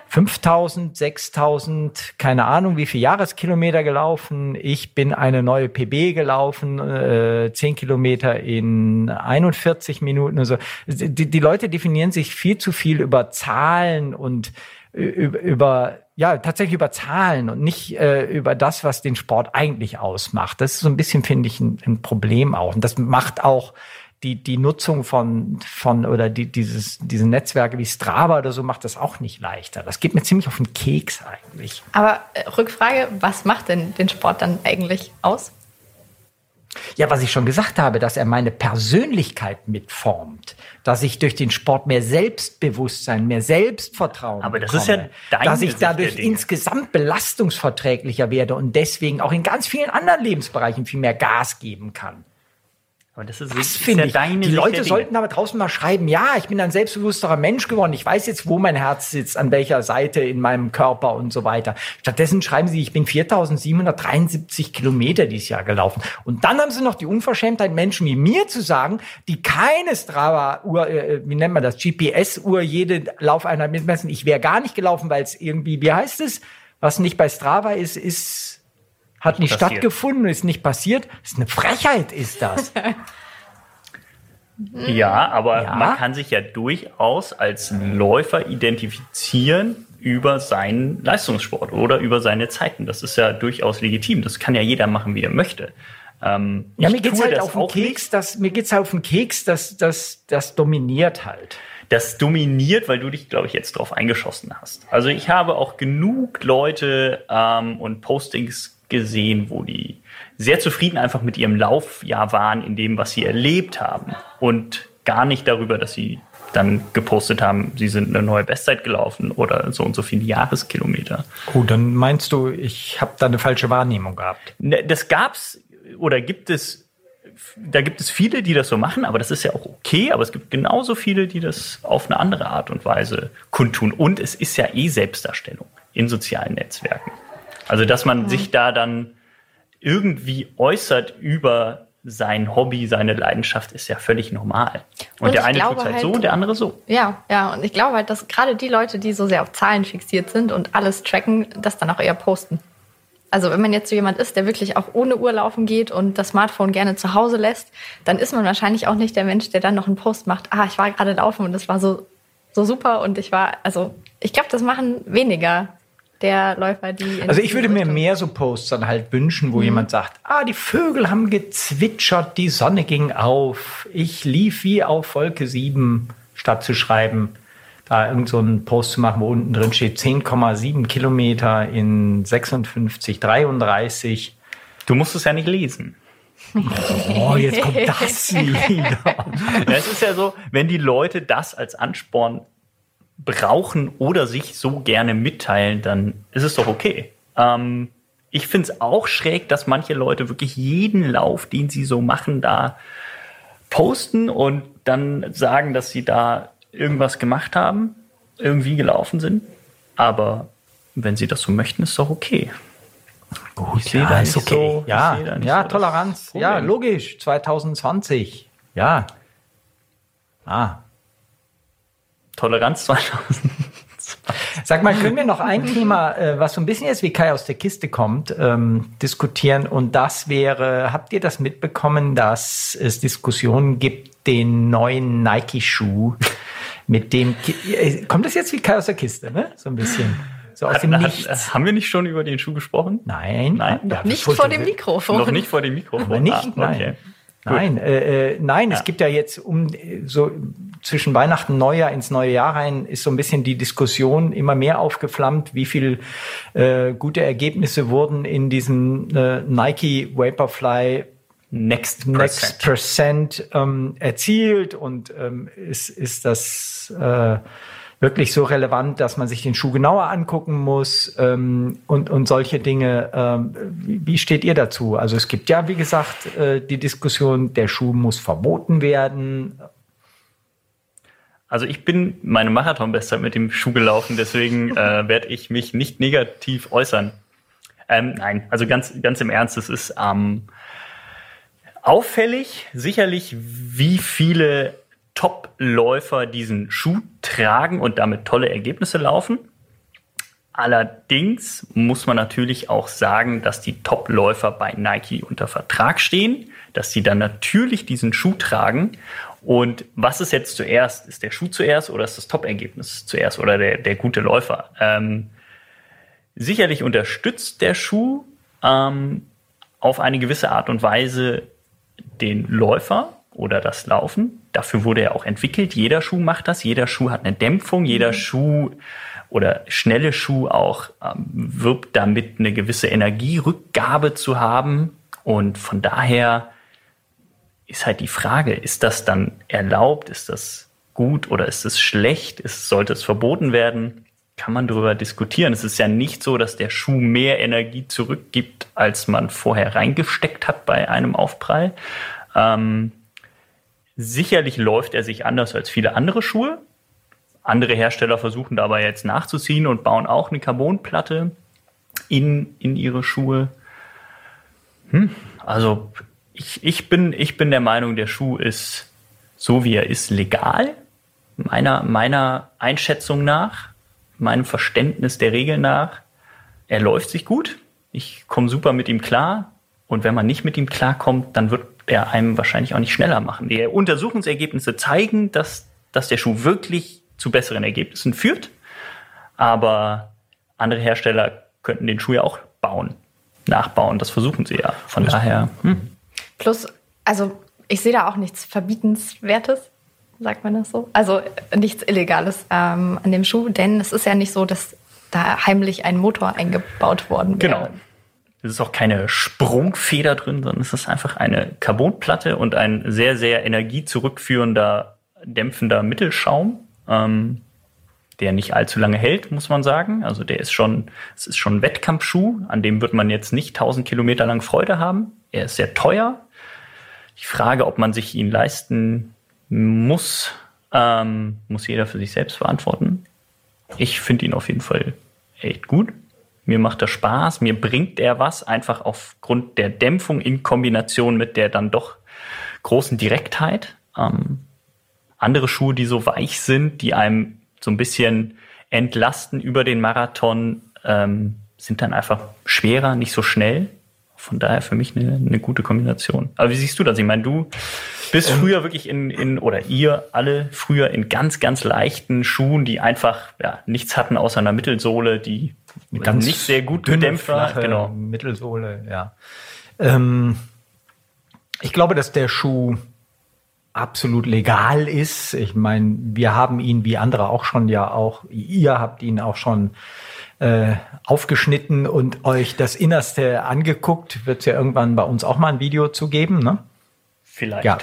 5000, 6000, keine Ahnung, wie viel Jahreskilometer gelaufen. Ich bin eine neue PB gelaufen, äh, 10 Kilometer in 41 Minuten. Also die, die Leute definieren sich viel zu viel über Zahlen und über, ja tatsächlich über Zahlen und nicht äh, über das, was den Sport eigentlich ausmacht. Das ist so ein bisschen finde ich ein, ein Problem auch und das macht auch die, die Nutzung von, von oder die, dieses, diese Netzwerke wie Strava oder so macht das auch nicht leichter. Das geht mir ziemlich auf den Keks eigentlich. Aber äh, Rückfrage, was macht denn den Sport dann eigentlich aus? Ja, was ich schon gesagt habe, dass er meine Persönlichkeit mitformt, dass ich durch den Sport mehr Selbstbewusstsein, mehr Selbstvertrauen Aber das bekomme, ist ja deine dass ich dadurch insgesamt belastungsverträglicher werde und deswegen auch in ganz vielen anderen Lebensbereichen viel mehr Gas geben kann. Aber das ist, das ist ja deine Die Leute sollten aber draußen mal schreiben, ja, ich bin ein selbstbewussterer Mensch geworden. Ich weiß jetzt, wo mein Herz sitzt, an welcher Seite in meinem Körper und so weiter. Stattdessen schreiben sie, ich bin 4773 Kilometer dieses Jahr gelaufen. Und dann haben sie noch die Unverschämtheit, Menschen wie mir zu sagen, die keine Strava-Uhr, äh, wie nennt man das, GPS-Uhr, jede Laufeinheit mitmessen. Ich wäre gar nicht gelaufen, weil es irgendwie, wie heißt es, was nicht bei Strava ist, ist hat nicht passiert. stattgefunden, ist nicht passiert. Das ist eine Frechheit, ist das. ja, aber ja? man kann sich ja durchaus als Läufer identifizieren über seinen Leistungssport oder über seine Zeiten. Das ist ja durchaus legitim. Das kann ja jeder machen, wie er möchte. Ähm, ja, mir geht's halt auf den Keks, das, mir geht's halt auf den Keks, das, das, das dominiert halt. Das dominiert, weil du dich, glaube ich, jetzt drauf eingeschossen hast. Also ich habe auch genug Leute ähm, und Postings gesehen, wo die sehr zufrieden einfach mit ihrem Laufjahr waren, in dem, was sie erlebt haben und gar nicht darüber, dass sie dann gepostet haben, sie sind eine neue Bestzeit gelaufen oder so und so viele Jahreskilometer. Oh, dann meinst du, ich habe da eine falsche Wahrnehmung gehabt? Ne, das gab's oder gibt es da gibt es viele, die das so machen, aber das ist ja auch okay. Aber es gibt genauso viele, die das auf eine andere Art und Weise kundtun. Und es ist ja eh Selbstdarstellung in sozialen Netzwerken. Also, dass man mhm. sich da dann irgendwie äußert über sein Hobby, seine Leidenschaft ist ja völlig normal. Und, und der eine tut es halt, halt so und der andere so. Ja, ja. Und ich glaube halt, dass gerade die Leute, die so sehr auf Zahlen fixiert sind und alles tracken, das dann auch eher posten. Also wenn man jetzt so jemand ist, der wirklich auch ohne Uhr laufen geht und das Smartphone gerne zu Hause lässt, dann ist man wahrscheinlich auch nicht der Mensch, der dann noch einen Post macht. Ah, ich war gerade laufen und das war so, so super und ich war, also ich glaube, das machen weniger der Läufer, die. Also ich würde mir mehr so Posts dann halt wünschen, wo mhm. jemand sagt, ah, die Vögel haben gezwitschert, die Sonne ging auf, ich lief wie auf Wolke 7, statt zu schreiben, da irgend so einen Post zu machen, wo unten drin steht 10,7 Kilometer in 56, 33. Du musst es ja nicht lesen. Oh, jetzt kommt das wieder. es ist ja so, wenn die Leute das als Ansporn brauchen oder sich so gerne mitteilen, dann ist es doch okay. Ähm, ich finde es auch schräg, dass manche Leute wirklich jeden Lauf, den sie so machen, da posten und dann sagen, dass sie da irgendwas gemacht haben, irgendwie gelaufen sind. Aber wenn sie das so möchten, ist doch okay. Gut, ich ja, ist okay. So, ja, ja so Toleranz. Ja, logisch. 2020. Ja. Ah, Toleranz 2000. Sag mal, können wir noch ein Thema, äh, was so ein bisschen jetzt wie Kai aus der Kiste kommt, ähm, diskutieren? Und das wäre, habt ihr das mitbekommen, dass es Diskussionen gibt, den neuen Nike-Schuh mit dem, äh, kommt das jetzt wie Kai aus der Kiste, ne? So ein bisschen. So aus hat, dem Nichts. Hat, haben wir nicht schon über den Schuh gesprochen? Nein. Nein. Noch ja, nicht vor dem Mikrofon. Noch nicht vor dem Mikrofon. Aber nicht, ah, okay. nein. Nein, äh, äh, nein, ja. es gibt ja jetzt um so zwischen Weihnachten und Neujahr ins neue Jahr rein ist so ein bisschen die Diskussion immer mehr aufgeflammt, wie viel äh, gute Ergebnisse wurden in diesem äh, Nike Vaporfly Next, Next Percent ähm, erzielt und ähm, ist, ist das äh, wirklich so relevant, dass man sich den Schuh genauer angucken muss ähm, und, und solche Dinge. Ähm, wie, steht ihr dazu? Also es gibt ja, wie gesagt, äh, die Diskussion, der Schuh muss verboten werden. Also ich bin meine Marathonbestzeit mit dem Schuh gelaufen, deswegen äh, werde ich mich nicht negativ äußern. Ähm, nein, also ganz, ganz im Ernst, es ist ähm, auffällig, sicherlich, wie viele Top-Läufer diesen Schuh tragen und damit tolle Ergebnisse laufen. Allerdings muss man natürlich auch sagen, dass die Top-Läufer bei Nike unter Vertrag stehen, dass sie dann natürlich diesen Schuh tragen. Und was ist jetzt zuerst? Ist der Schuh zuerst oder ist das Top-Ergebnis zuerst oder der, der gute Läufer? Ähm, sicherlich unterstützt der Schuh ähm, auf eine gewisse Art und Weise den Läufer oder das Laufen. Dafür wurde er auch entwickelt. Jeder Schuh macht das. Jeder Schuh hat eine Dämpfung. Jeder mhm. Schuh oder schnelle Schuh auch ähm, wirbt damit, eine gewisse Energierückgabe zu haben. Und von daher ist halt die Frage, ist das dann erlaubt? Ist das gut oder ist es schlecht? Ist, sollte es verboten werden? Kann man darüber diskutieren. Es ist ja nicht so, dass der Schuh mehr Energie zurückgibt, als man vorher reingesteckt hat bei einem Aufprall. Ähm, Sicherlich läuft er sich anders als viele andere Schuhe. Andere Hersteller versuchen dabei jetzt nachzuziehen und bauen auch eine Carbonplatte in, in ihre Schuhe. Hm, also ich, ich, bin, ich bin der Meinung, der Schuh ist so wie er ist legal, meiner, meiner Einschätzung nach, meinem Verständnis der Regeln nach. Er läuft sich gut. Ich komme super mit ihm klar. Und wenn man nicht mit ihm klarkommt, dann wird er einem wahrscheinlich auch nicht schneller machen. Die Untersuchungsergebnisse zeigen, dass, dass der Schuh wirklich zu besseren Ergebnissen führt. Aber andere Hersteller könnten den Schuh ja auch bauen, nachbauen. Das versuchen sie ja. Von daher. Hm. Plus, also ich sehe da auch nichts Verbietenswertes, sagt man das so. Also nichts Illegales ähm, an dem Schuh, denn es ist ja nicht so, dass da heimlich ein Motor eingebaut worden wäre. Genau. Es ist auch keine Sprungfeder drin, sondern es ist einfach eine Carbonplatte und ein sehr, sehr energiezurückführender, dämpfender Mittelschaum, ähm, der nicht allzu lange hält, muss man sagen. Also der ist schon, es ist schon ein Wettkampfschuh, an dem wird man jetzt nicht 1000 Kilometer lang Freude haben. Er ist sehr teuer. Ich frage, ob man sich ihn leisten muss, ähm, muss jeder für sich selbst verantworten. Ich finde ihn auf jeden Fall echt gut. Mir macht er Spaß, mir bringt er was, einfach aufgrund der Dämpfung in Kombination mit der dann doch großen Direktheit. Ähm, andere Schuhe, die so weich sind, die einem so ein bisschen entlasten über den Marathon, ähm, sind dann einfach schwerer, nicht so schnell. Von daher für mich eine, eine gute Kombination. Aber wie siehst du das? Ich meine, du bist ähm, früher wirklich in, in, oder ihr alle früher in ganz, ganz leichten Schuhen, die einfach ja, nichts hatten außer einer Mittelsohle, die ganz nicht sehr gut gedämpft war. Genau. Mittelsohle, ja. Ähm, ich glaube, dass der Schuh absolut legal ist. Ich meine, wir haben ihn wie andere auch schon ja auch, ihr habt ihn auch schon äh, aufgeschnitten und euch das Innerste angeguckt. Wird es ja irgendwann bei uns auch mal ein Video zu geben, ne? Vielleicht. Ja.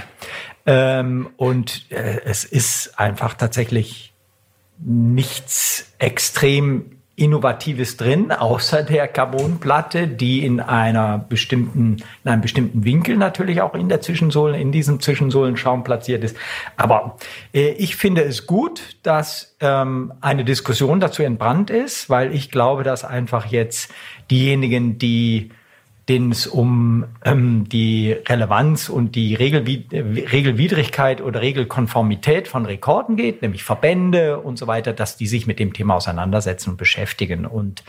Ähm, und äh, es ist einfach tatsächlich nichts extrem Innovatives drin, außer der Carbonplatte, die in einer bestimmten, in einem bestimmten Winkel natürlich auch in der Zwischensohle, in diesem Zwischensohlenschaum platziert ist. Aber äh, ich finde es gut, dass ähm, eine Diskussion dazu entbrannt ist, weil ich glaube, dass einfach jetzt diejenigen, die denen es um ähm, die Relevanz und die Regelwid Regelwidrigkeit oder Regelkonformität von Rekorden geht, nämlich Verbände und so weiter, dass die sich mit dem Thema auseinandersetzen und beschäftigen. Und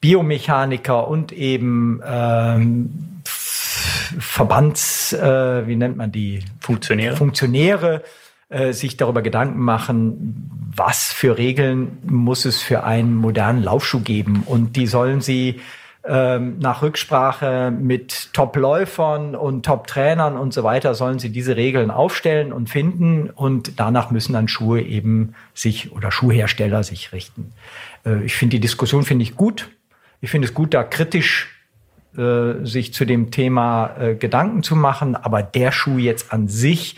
Biomechaniker und eben ähm, Verbands, äh, wie nennt man die? Funktionäre. Funktionäre äh, sich darüber Gedanken machen, was für Regeln muss es für einen modernen Laufschuh geben. Und die sollen sie ähm, nach Rücksprache mit Top-Läufern und Top-Trainern und so weiter sollen sie diese Regeln aufstellen und finden und danach müssen dann Schuhe eben sich oder Schuhhersteller sich richten. Äh, ich finde die Diskussion finde ich gut. Ich finde es gut, da kritisch äh, sich zu dem Thema äh, Gedanken zu machen, aber der Schuh jetzt an sich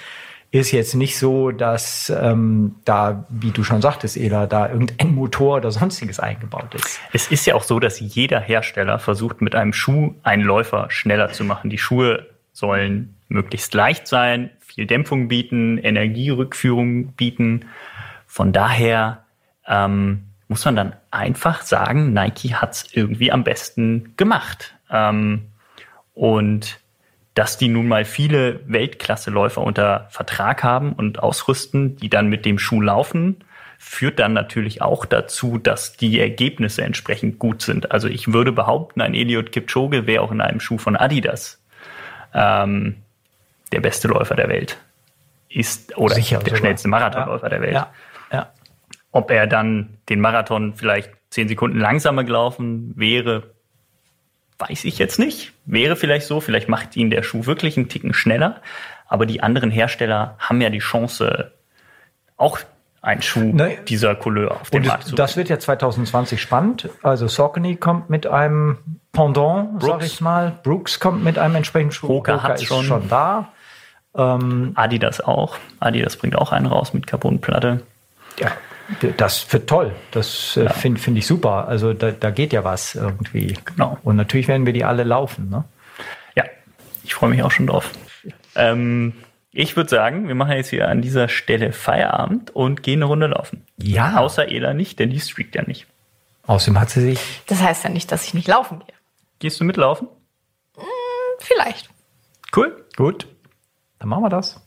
ist jetzt nicht so, dass ähm, da, wie du schon sagtest, Ela, da irgendein Motor oder sonstiges eingebaut ist. Es ist ja auch so, dass jeder Hersteller versucht, mit einem Schuh einen Läufer schneller zu machen. Die Schuhe sollen möglichst leicht sein, viel Dämpfung bieten, Energierückführung bieten. Von daher ähm, muss man dann einfach sagen, Nike hat's irgendwie am besten gemacht. Ähm, und dass die nun mal viele Weltklasseläufer unter Vertrag haben und ausrüsten, die dann mit dem Schuh laufen, führt dann natürlich auch dazu, dass die Ergebnisse entsprechend gut sind. Also ich würde behaupten, ein Eliot Kipchoge wäre auch in einem Schuh von Adidas ähm, der beste Läufer der Welt. Ist oder Sicher, der sogar. schnellste Marathonläufer ja. der Welt. Ja. Ja. Ob er dann den Marathon vielleicht zehn Sekunden langsamer gelaufen wäre, Weiß ich jetzt nicht. Wäre vielleicht so. Vielleicht macht ihn der Schuh wirklich einen Ticken schneller. Aber die anderen Hersteller haben ja die Chance, auch einen Schuh ne, dieser Couleur auf den Markt zu Das wird ja 2020 spannend. Also Saucony kommt mit einem Pendant, sag ich mal. Brooks kommt mit einem entsprechenden Schuh. Hoka, hat schon. schon da. Ähm, Adidas auch. Adidas bringt auch einen raus mit Carbonplatte. Ja, das wird toll. Das äh, ja. finde find ich super. Also da, da geht ja was irgendwie. Genau. Und natürlich werden wir die alle laufen. Ne? Ja, ich freue mich auch schon drauf. Ähm, Ich würde sagen, wir machen jetzt hier an dieser Stelle Feierabend und gehen eine Runde laufen. Ja. Außer Ela nicht, denn die streakt ja nicht. Außerdem hat sie sich. Das heißt ja nicht, dass ich nicht laufen gehe. Gehst du mitlaufen? Vielleicht. Cool. Gut. Dann machen wir das.